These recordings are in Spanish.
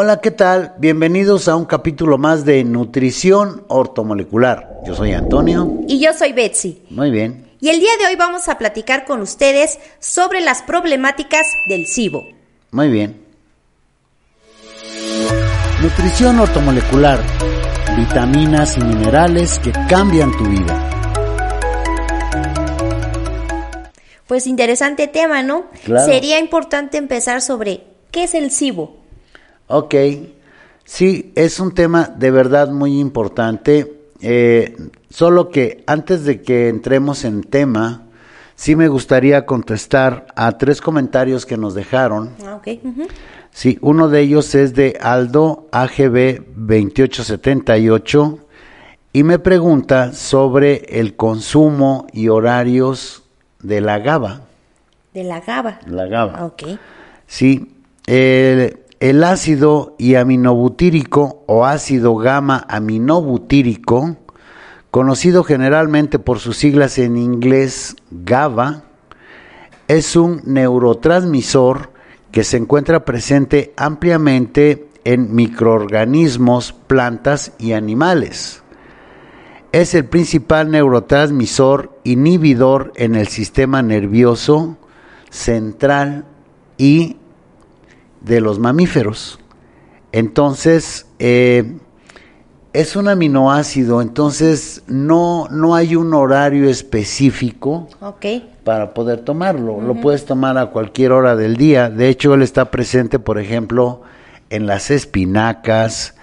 Hola, ¿qué tal? Bienvenidos a un capítulo más de Nutrición Ortomolecular. Yo soy Antonio. Y yo soy Betsy. Muy bien. Y el día de hoy vamos a platicar con ustedes sobre las problemáticas del SIBO. Muy bien. Nutrición ortomolecular. Vitaminas y minerales que cambian tu vida. Pues interesante tema, ¿no? Claro. Sería importante empezar sobre qué es el SIBO. Ok, sí, es un tema de verdad muy importante. Eh, solo que antes de que entremos en tema, sí me gustaría contestar a tres comentarios que nos dejaron. Ah, ok. ujú. Sí, uno de ellos es de Aldo AGB 2878 y me pregunta sobre el consumo y horarios de la GABA. De la GABA. La GABA. Ok. Sí, el, el ácido y o ácido gamma aminobutírico, conocido generalmente por sus siglas en inglés GABA, es un neurotransmisor que se encuentra presente ampliamente en microorganismos, plantas y animales. Es el principal neurotransmisor inhibidor en el sistema nervioso central y de los mamíferos. Entonces, eh, es un aminoácido, entonces no, no hay un horario específico para poder tomarlo. Lo puedes tomar a cualquier hora del día. De hecho, él está presente, por ejemplo, en las espinacas,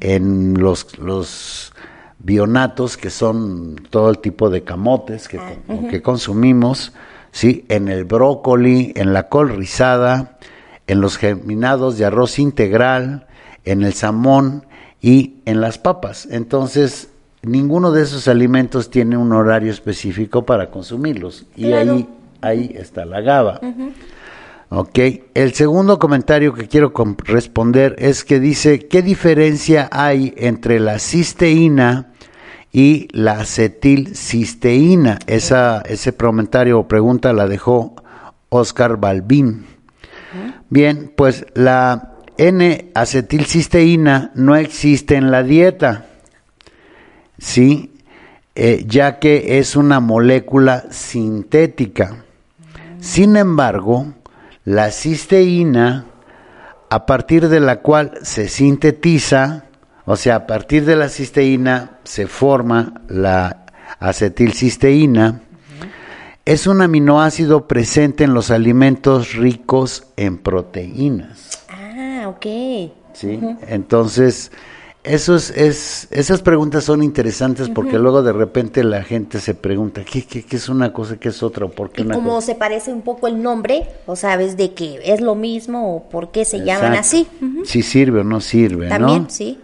en los, los bionatos, que son todo el tipo de camotes que, con- que consumimos, ¿sí? en el brócoli, en la col rizada, en los germinados de arroz integral, en el salmón y en las papas. Entonces, ninguno de esos alimentos tiene un horario específico para consumirlos. Y Claro. ahí, ahí está la GABA. Ok, el segundo comentario que quiero responder es que dice, ¿qué diferencia hay entre la cisteína y la acetilcisteína? Esa, ese comentario o pregunta la dejó Oscar Balbín. Bien, pues la N-acetilcisteína no existe en la dieta, ¿sí? Eh, ya que es una molécula sintética. Sin embargo, la cisteína, a partir de la cual se sintetiza, o sea, a partir de la cisteína se forma la acetilcisteína, es un aminoácido presente en los alimentos ricos en proteínas. Ah, ok. ¿sí? Entonces, eso es, es- esas preguntas son interesantes porque luego de repente la gente se pregunta, ¿qué, qué, qué es una cosa, qué es otra? ¿Por qué Y una como cosa? se parece un poco el nombre, o sabes de que es lo mismo o por qué se llaman así. Si sirve o no sirve, También, ¿no? sí.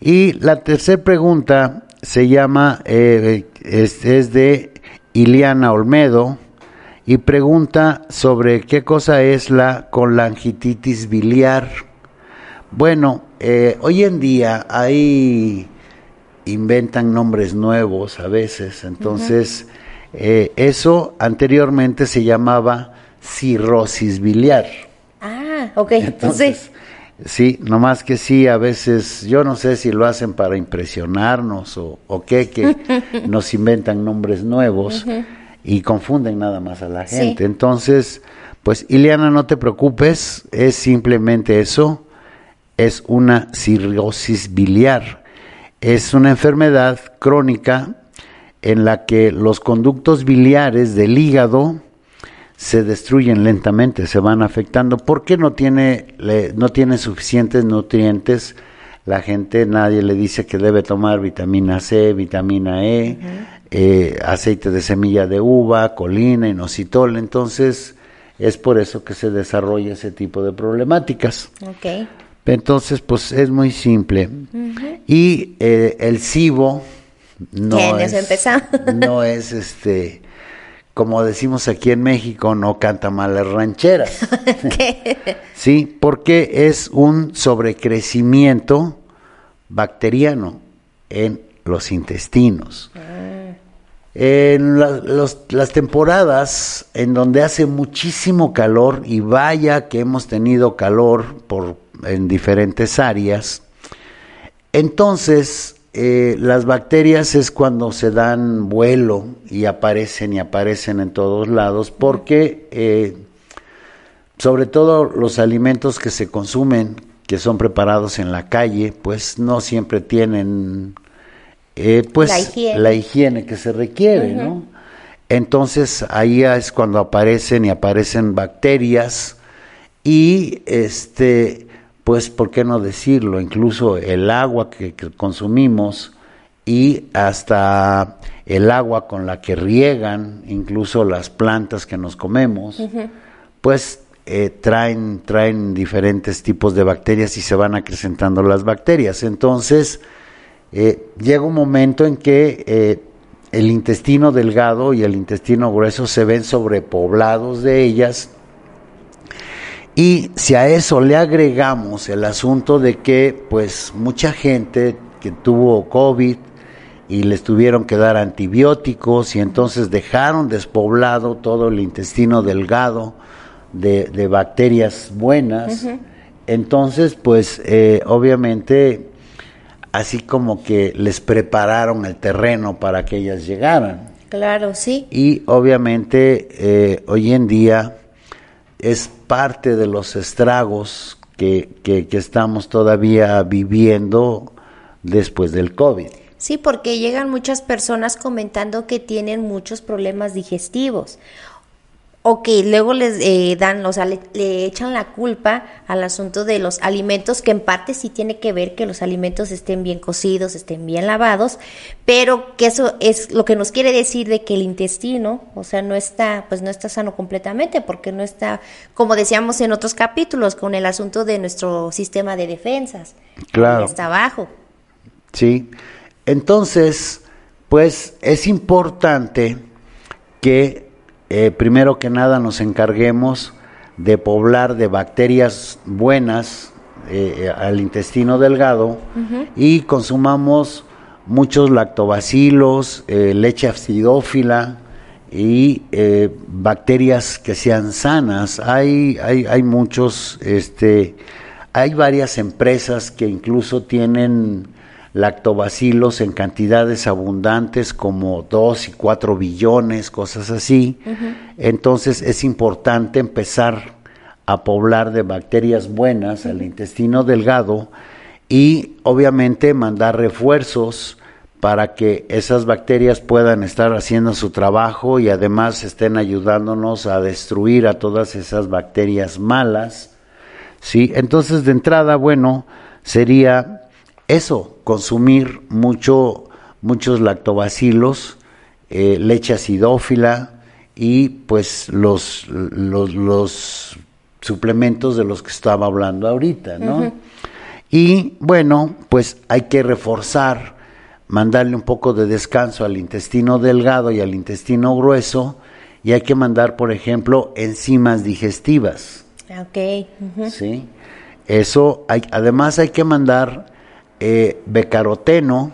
Y la tercera pregunta se llama, eh, es, es de Iliana Olmedo y pregunta sobre qué cosa es la colangititis biliar. Bueno, eh, hoy en día hay inventan nombres nuevos a veces, entonces eh, eso anteriormente se llamaba cirrosis biliar. Ah, ok. Entonces, sí, nomás que sí, a veces, yo no sé si lo hacen para impresionarnos o, o qué, que nos inventan nombres nuevos y confunden nada más a la Sí. gente. Entonces, pues, Ileana, no te preocupes, es simplemente eso, es una cirrosis biliar. Es una enfermedad crónica en la que los conductos biliares del hígado se destruyen lentamente, se van afectando porque no tiene le- no tiene suficientes nutrientes. La gente nadie le dice que debe tomar vitamina C, vitamina E, eh, aceite de semilla de uva, colina, inositol. Entonces es por eso que se desarrolla ese tipo de problemáticas. Ok. Entonces, pues es muy simple. Y eh, el cibo no ¿Quiénes es, empezamos? no es este, como decimos aquí en México, no canta mal las rancheras. sí, porque es un sobrecrecimiento bacteriano en los intestinos. En la- los- las temporadas en donde hace muchísimo calor, y vaya que hemos tenido calor por en diferentes áreas. Entonces, eh, las bacterias es cuando se dan vuelo y aparecen y aparecen en todos lados porque eh, sobre todo los alimentos que se consumen, que son preparados en la calle, pues no siempre tienen eh, pues la higiene. que se requiere, ¿no? Entonces ahí es cuando aparecen y aparecen bacterias y este pues, ¿por qué no decirlo? Incluso el agua que, consumimos y hasta el agua con la que riegan, incluso las plantas que nos comemos, pues eh, traen, traen diferentes tipos de bacterias y se van acrecentando las bacterias. Entonces, eh, llega un momento en que eh, el intestino delgado y el intestino grueso se ven sobrepoblados de ellas y si a eso le agregamos el asunto de que pues mucha gente que tuvo COVID y les tuvieron que dar antibióticos y entonces dejaron despoblado todo el intestino delgado de, bacterias buenas, entonces pues eh, obviamente así como que les prepararon el terreno para que ellas llegaran. Claro, sí. Y obviamente eh, hoy en día es parte de los estragos que, que, estamos todavía viviendo después del COVID. Sí, porque llegan muchas personas comentando que tienen muchos problemas digestivos o que luego les eh, dan, o sea, le, echan la culpa al asunto de los alimentos, que en parte sí tiene que ver que los alimentos estén bien cocidos, estén bien lavados, pero que eso es lo que nos quiere decir de que el intestino, o sea, no está, pues no está sano completamente, porque no está, como decíamos en otros capítulos, con el asunto de nuestro sistema de defensas. Claro. Está bajo. Sí. Entonces, pues es importante que eh, primero que nada nos encarguemos de poblar de bacterias buenas eh, eh, al intestino delgado y consumamos muchos lactobacilos, leche acidófila y bacterias que sean sanas. Hay, hay, hay muchos, este, hay varias empresas que incluso tienen lactobacilos en cantidades abundantes como 2 y 4 billones, cosas así. Entonces es importante empezar a poblar de bacterias buenas al intestino delgado y obviamente mandar refuerzos para que esas bacterias puedan estar haciendo su trabajo y además estén ayudándonos a destruir a todas esas bacterias malas. ¿sí? Entonces, de entrada, bueno, sería eso, consumir mucho, muchos lactobacilos, eh, leche acidófila y pues los, los, suplementos de los que estaba hablando ahorita, ¿no? Y bueno, pues hay que reforzar, mandarle un poco de descanso al intestino delgado y al intestino grueso y hay que mandar, por ejemplo, enzimas digestivas. Ok. Sí. Eso, hay, además hay que mandar eh, becaroteno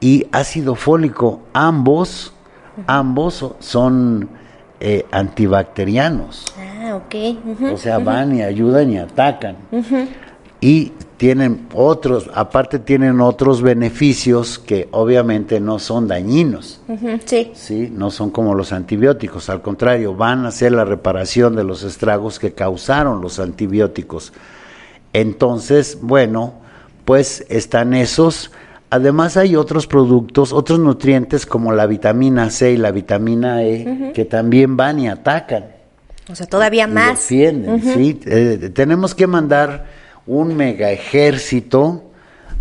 y ácido fólico, ambos, ambos son eh, antibacterianos. Ah, ok. o sea, van y ayudan y atacan. Y tienen otros, aparte tienen otros beneficios que obviamente no son dañinos. sí. Sí, no son como los antibióticos, al contrario, van a hacer la reparación de los estragos que causaron los antibióticos. Entonces, bueno, pues están esos. Además hay otros productos, otros nutrientes como la vitamina C y la vitamina E que también van y atacan. O sea, todavía más. Defienden, sí. Eh, tenemos que mandar un mega ejército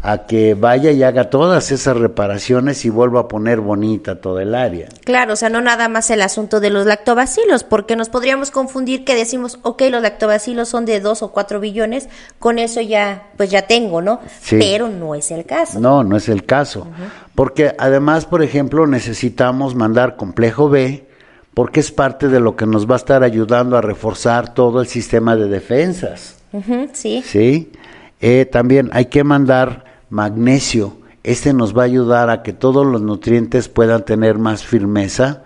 a que vaya y haga todas esas reparaciones y vuelva a poner bonita toda el área. Claro, o sea, no nada más el asunto de los lactobacilos, porque nos podríamos confundir que decimos, ok, los lactobacilos son de dos o cuatro billones, con eso ya, pues ya tengo, ¿no? Pero no es el caso. No, no es el caso. Porque además, por ejemplo, necesitamos mandar complejo B, porque es parte de lo que nos va a estar ayudando a reforzar todo el sistema de defensas. sí. Sí. Eh, también hay que mandar magnesio. Este nos va a ayudar a que todos los nutrientes puedan tener más firmeza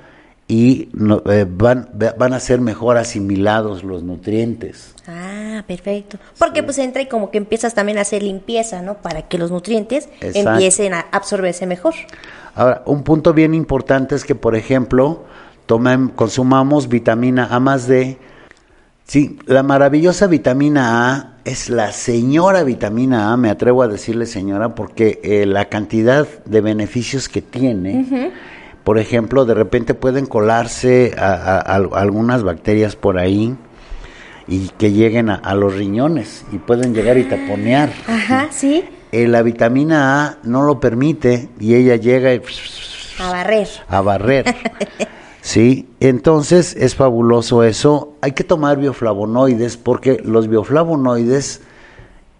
y no- eh, van, van a ser mejor asimilados los nutrientes. Ah, perfecto. Porque pues entra y como que empiezas también a hacer limpieza, ¿no? Para que los nutrientes Exacto. empiecen a absorberse mejor. Ahora, un punto bien importante es que, por ejemplo, tomem- consumamos vitamina A más D. Sí, la maravillosa vitamina A es la señora vitamina A, me atrevo a decirle señora, porque eh, la cantidad de beneficios que tiene, por ejemplo, de repente pueden colarse a- a- a- algunas bacterias por ahí y que lleguen a, a los riñones y pueden llegar y taponear. Ajá, sí. Eh, la vitamina A no lo permite y ella llega y A barrer. a barrer. Sí, entonces es fabuloso eso. Hay que tomar bioflavonoides porque los bioflavonoides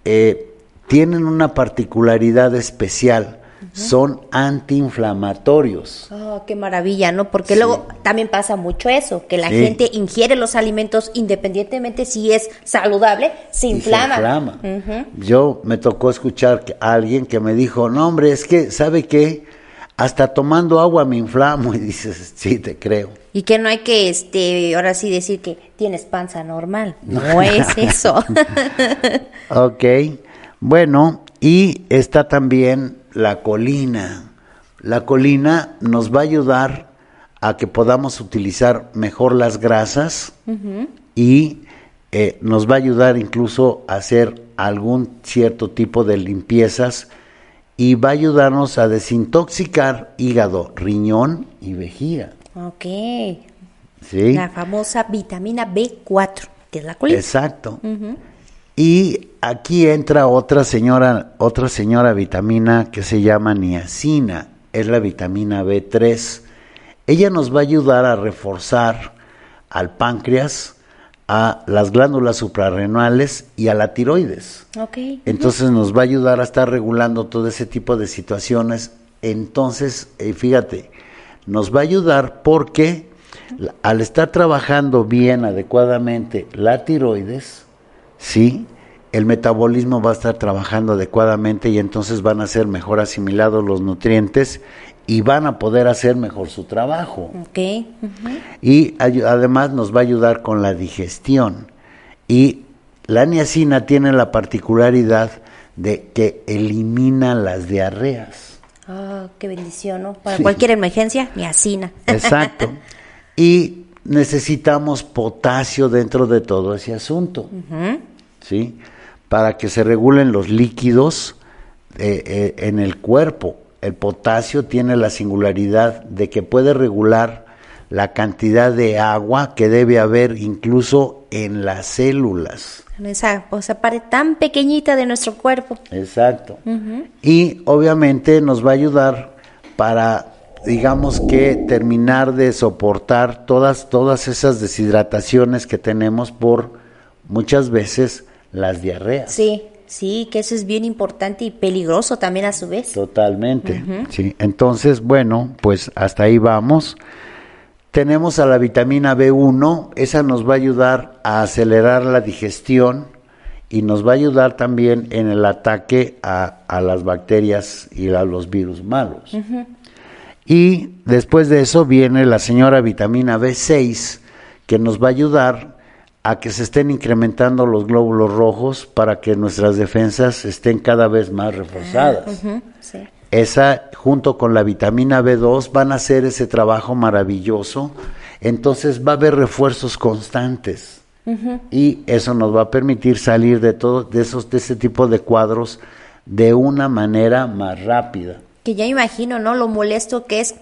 eh, tienen una particularidad especial. Son antiinflamatorios. Oh, qué maravilla, ¿no? Porque Sí. luego también pasa mucho eso, que la Sí. gente ingiere los alimentos independientemente si es saludable, se inflama. Yo me tocó escuchar a alguien que me dijo, no hombre, es que, ¿sabe qué? Hasta tomando agua me inflamo y dices, sí, te creo. Y que no hay que, este, ahora sí decir que tienes panza normal. No es eso. Ok, bueno, y está también la colina. La colina nos va a ayudar a que podamos utilizar mejor las grasas y eh, nos va a ayudar incluso a hacer algún cierto tipo de limpiezas y va a ayudarnos a desintoxicar hígado, riñón y vejiga. ok. ¿sí? La famosa vitamina B4, que es la colina. Exacto. Y aquí entra otra señora, otra señora vitamina que se llama niacina, es la vitamina B3. Ella nos va a ayudar a reforzar al páncreas, a las glándulas suprarrenales y a la tiroides. Ok. Entonces nos va a ayudar a estar regulando todo ese tipo de situaciones. Entonces, eh, fíjate, nos va a ayudar porque al estar trabajando bien, adecuadamente la tiroides, sí, el metabolismo va a estar trabajando adecuadamente y entonces van a ser mejor asimilados los nutrientes y van a poder hacer mejor su trabajo Ok. ujú. y además nos va a ayudar con la digestión. Y la niacina tiene la particularidad de que elimina las diarreas. Ah, qué bendición, ¿no? Para Sí. cualquier emergencia, niacina. Exacto. y necesitamos potasio dentro de todo ese asunto. ¿Sí? Para que se regulen los líquidos eh, eh, en el cuerpo. El potasio tiene la singularidad de que puede regular la cantidad de agua que debe haber incluso en las células. Esa, esa pared tan pequeñita de nuestro cuerpo. Exacto. Y obviamente nos va a ayudar para, digamos que, terminar de soportar todas, todas esas deshidrataciones que tenemos por muchas veces las diarreas. Sí, sí, que eso es bien importante y peligroso también a su vez. Totalmente. Sí. Entonces, bueno, pues hasta ahí vamos. Tenemos a la vitamina B1, esa nos va a ayudar a acelerar la digestión y nos va a ayudar también en el ataque a, a las bacterias y a los virus malos. Y después de eso viene la señora vitamina B6, que nos va a ayudar a que se estén incrementando los glóbulos rojos para que nuestras defensas estén cada vez más reforzadas. Ujú, sí. Esa, junto con la vitamina B2, van a hacer ese trabajo maravilloso. Entonces va a haber refuerzos constantes. Y eso nos va a permitir salir de todo, de esos, de ese tipo de cuadros de una manera más rápida. Que ya imagino, ¿no? Lo molesto que es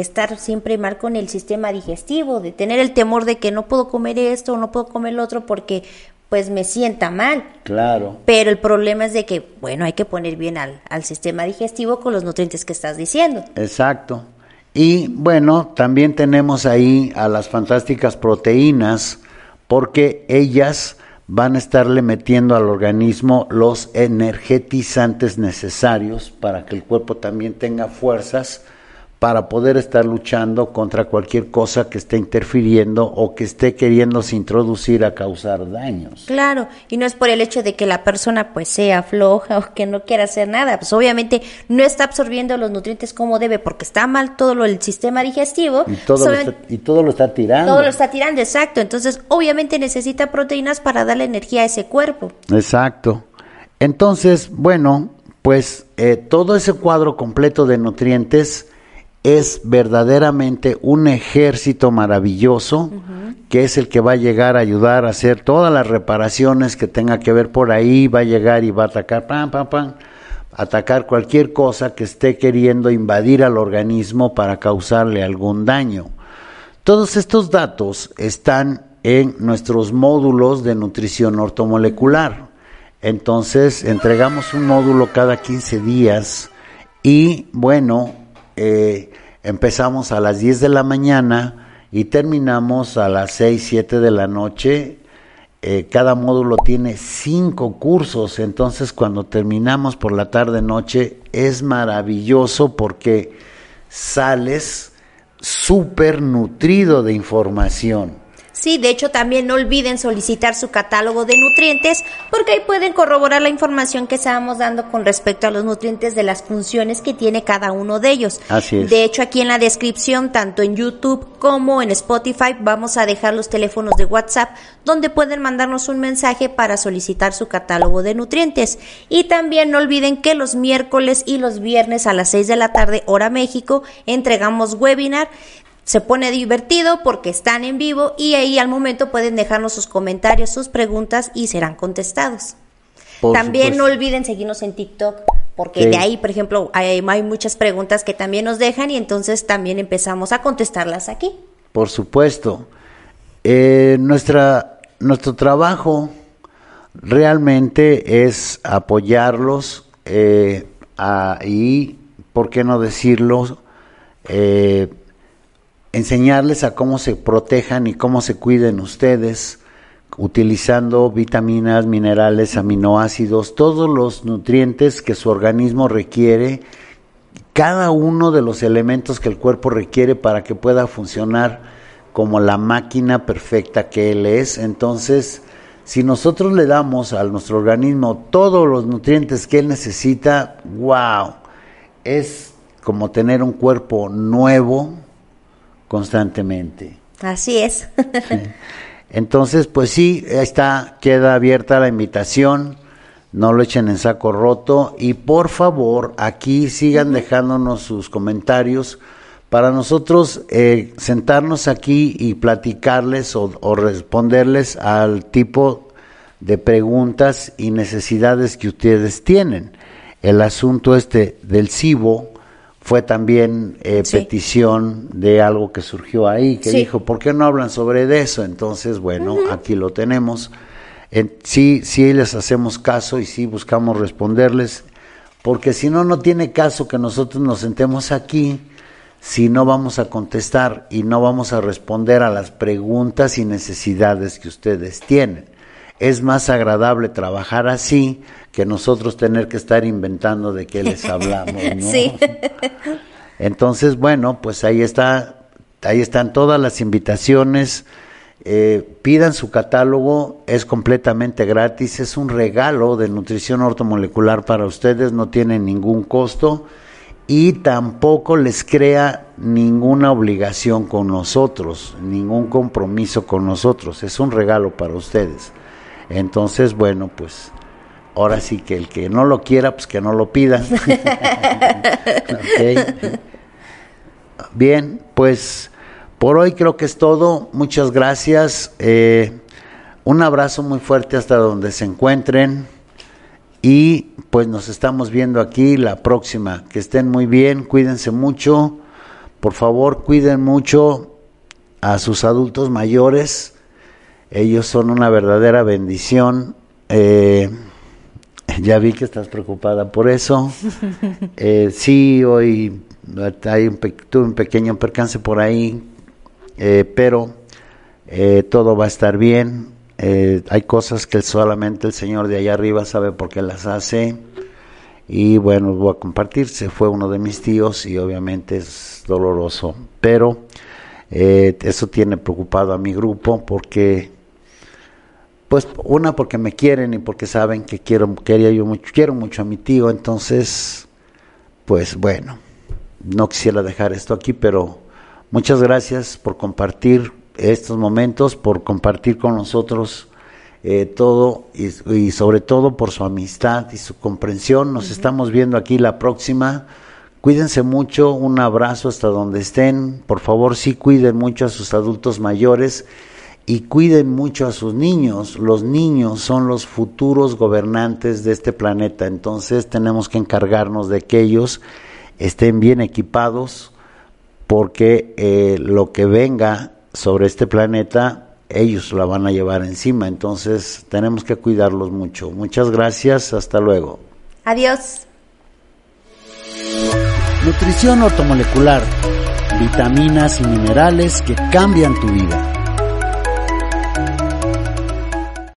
estar siempre mal con el sistema digestivo, de tener el temor de que no puedo comer esto o no puedo comer lo otro porque pues me sienta mal. Claro. Pero el problema es de que, bueno, hay que poner bien al, al sistema digestivo con los nutrientes que estás diciendo. Exacto. Y bueno, también tenemos ahí a las fantásticas proteínas, porque ellas van a estarle metiendo al organismo los energetizantes necesarios para que el cuerpo también tenga fuerzas para poder estar luchando contra cualquier cosa que esté interfiriendo o que esté queriéndose introducir a causar daños. Claro, y no es por el hecho de que la persona pues sea floja o que no quiera hacer nada, pues obviamente no está absorbiendo los nutrientes como debe porque está mal todo lo, el sistema digestivo. Y todo, lo está, y todo lo está tirando. Todo lo está tirando, exacto. Entonces obviamente necesita proteínas para darle energía a ese cuerpo. Exacto. Entonces, bueno, pues eh, todo ese cuadro completo de nutrientes es verdaderamente un ejército maravilloso que es el que va a llegar a ayudar a hacer todas las reparaciones que tenga que ver por ahí, va a llegar y va a atacar, pam, pam, pam, atacar cualquier cosa que esté queriendo invadir al organismo para causarle algún daño. Todos estos datos están en nuestros módulos de nutrición ortomolecular. Entonces, entregamos un módulo cada 15 días y bueno, eh, empezamos a las 10 de la mañana y terminamos a las 6, 7 de la noche. Eh, cada módulo tiene cinco cursos, entonces cuando terminamos por la tarde noche es maravilloso porque sales súper nutrido de información. Sí, de hecho también no olviden solicitar su catálogo de nutrientes porque ahí pueden corroborar la información que estábamos dando con respecto a los nutrientes de las funciones que tiene cada uno de ellos. Así es. De hecho aquí en la descripción, tanto en YouTube como en Spotify, vamos a dejar los teléfonos de WhatsApp donde pueden mandarnos un mensaje para solicitar su catálogo de nutrientes. Y también no olviden que los miércoles y los viernes a las 6 de la tarde, hora México, entregamos webinar se pone divertido porque están en vivo y ahí al momento pueden dejarnos sus comentarios, sus preguntas y serán contestados. también no olviden seguirnos en TikTok porque de ahí, por ejemplo, hay, hay, muchas preguntas que también nos dejan y entonces también empezamos a contestarlas aquí. Por supuesto. Eh, nuestra, nuestro trabajo realmente es apoyarlos eh, y, ¿por qué no decirlo? Eh, enseñarles a cómo se protejan y cómo se cuiden ustedes, utilizando vitaminas, minerales, aminoácidos, todos los nutrientes que su organismo requiere, cada uno de los elementos que el cuerpo requiere para que pueda funcionar como la máquina perfecta que él es. Entonces, si nosotros le damos a nuestro organismo todos los nutrientes que él necesita, wow, es como tener un cuerpo nuevo, constantemente. Así es. Entonces, pues sí, está, queda abierta la invitación, no lo echen en saco roto y por favor aquí sigan dejándonos sus comentarios para nosotros eh, sentarnos aquí y platicarles o, o responderles al tipo de preguntas y necesidades que ustedes tienen. El asunto este del CIBO, fue también eh, petición de algo que surgió ahí, que dijo, ¿por qué no hablan sobre eso? Entonces, bueno, aquí lo tenemos. sí, sí les hacemos caso y sí buscamos responderles, porque si no, no tiene caso que nosotros nos sentemos aquí si no vamos a contestar y no vamos a responder a las preguntas y necesidades que ustedes tienen. Es más agradable trabajar así que nosotros tener que estar inventando de qué les hablamos, ¿no? Sí. Entonces, bueno, pues ahí está, ahí están todas las invitaciones. Eh, pidan su catálogo, es completamente gratis, es un regalo de nutrición ortomolecular para ustedes, no tiene ningún costo y tampoco les crea ninguna obligación con nosotros, ningún compromiso con nosotros, es un regalo para ustedes. Entonces, bueno, pues ahora sí que el que no lo quiera, pues que no lo pida. Bien, pues por hoy creo que es todo. Muchas gracias. Eh, un abrazo muy fuerte hasta donde se encuentren. Y pues nos estamos viendo aquí la próxima. Que estén muy bien, cuídense mucho. Por favor, cuiden mucho a sus adultos mayores. Ellos son una verdadera bendición. Eh, ya vi que estás preocupada por eso. Eh, sí, hoy hay un tuve un pequeño percance por ahí, eh, pero eh, todo va a estar bien. hay cosas que solamente el Señor de allá arriba sabe por qué las hace. y bueno, voy a compartir, se fue uno de mis tíos y obviamente es doloroso, pero eso tiene preocupado a mi grupo porque pues una porque me quieren y porque saben que quiero quería yo mucho quiero mucho a mi tío entonces pues bueno no quisiera dejar esto aquí pero muchas gracias por compartir estos momentos por compartir con nosotros eh, todo y, sobre todo por su amistad y su comprensión. Nos estamos viendo aquí la próxima. Cuídense mucho un abrazo hasta donde estén. Por favor sí cuiden mucho a sus adultos mayores y cuiden mucho a sus niños. Los niños son los futuros gobernantes de este planeta, entonces tenemos que encargarnos de que ellos estén bien equipados porque eh, lo que venga sobre este planeta ellos la van a llevar encima, entonces tenemos que cuidarlos mucho. Muchas gracias, hasta luego. Adiós. Nutrición ortomolecular, vitaminas y minerales que cambian tu vida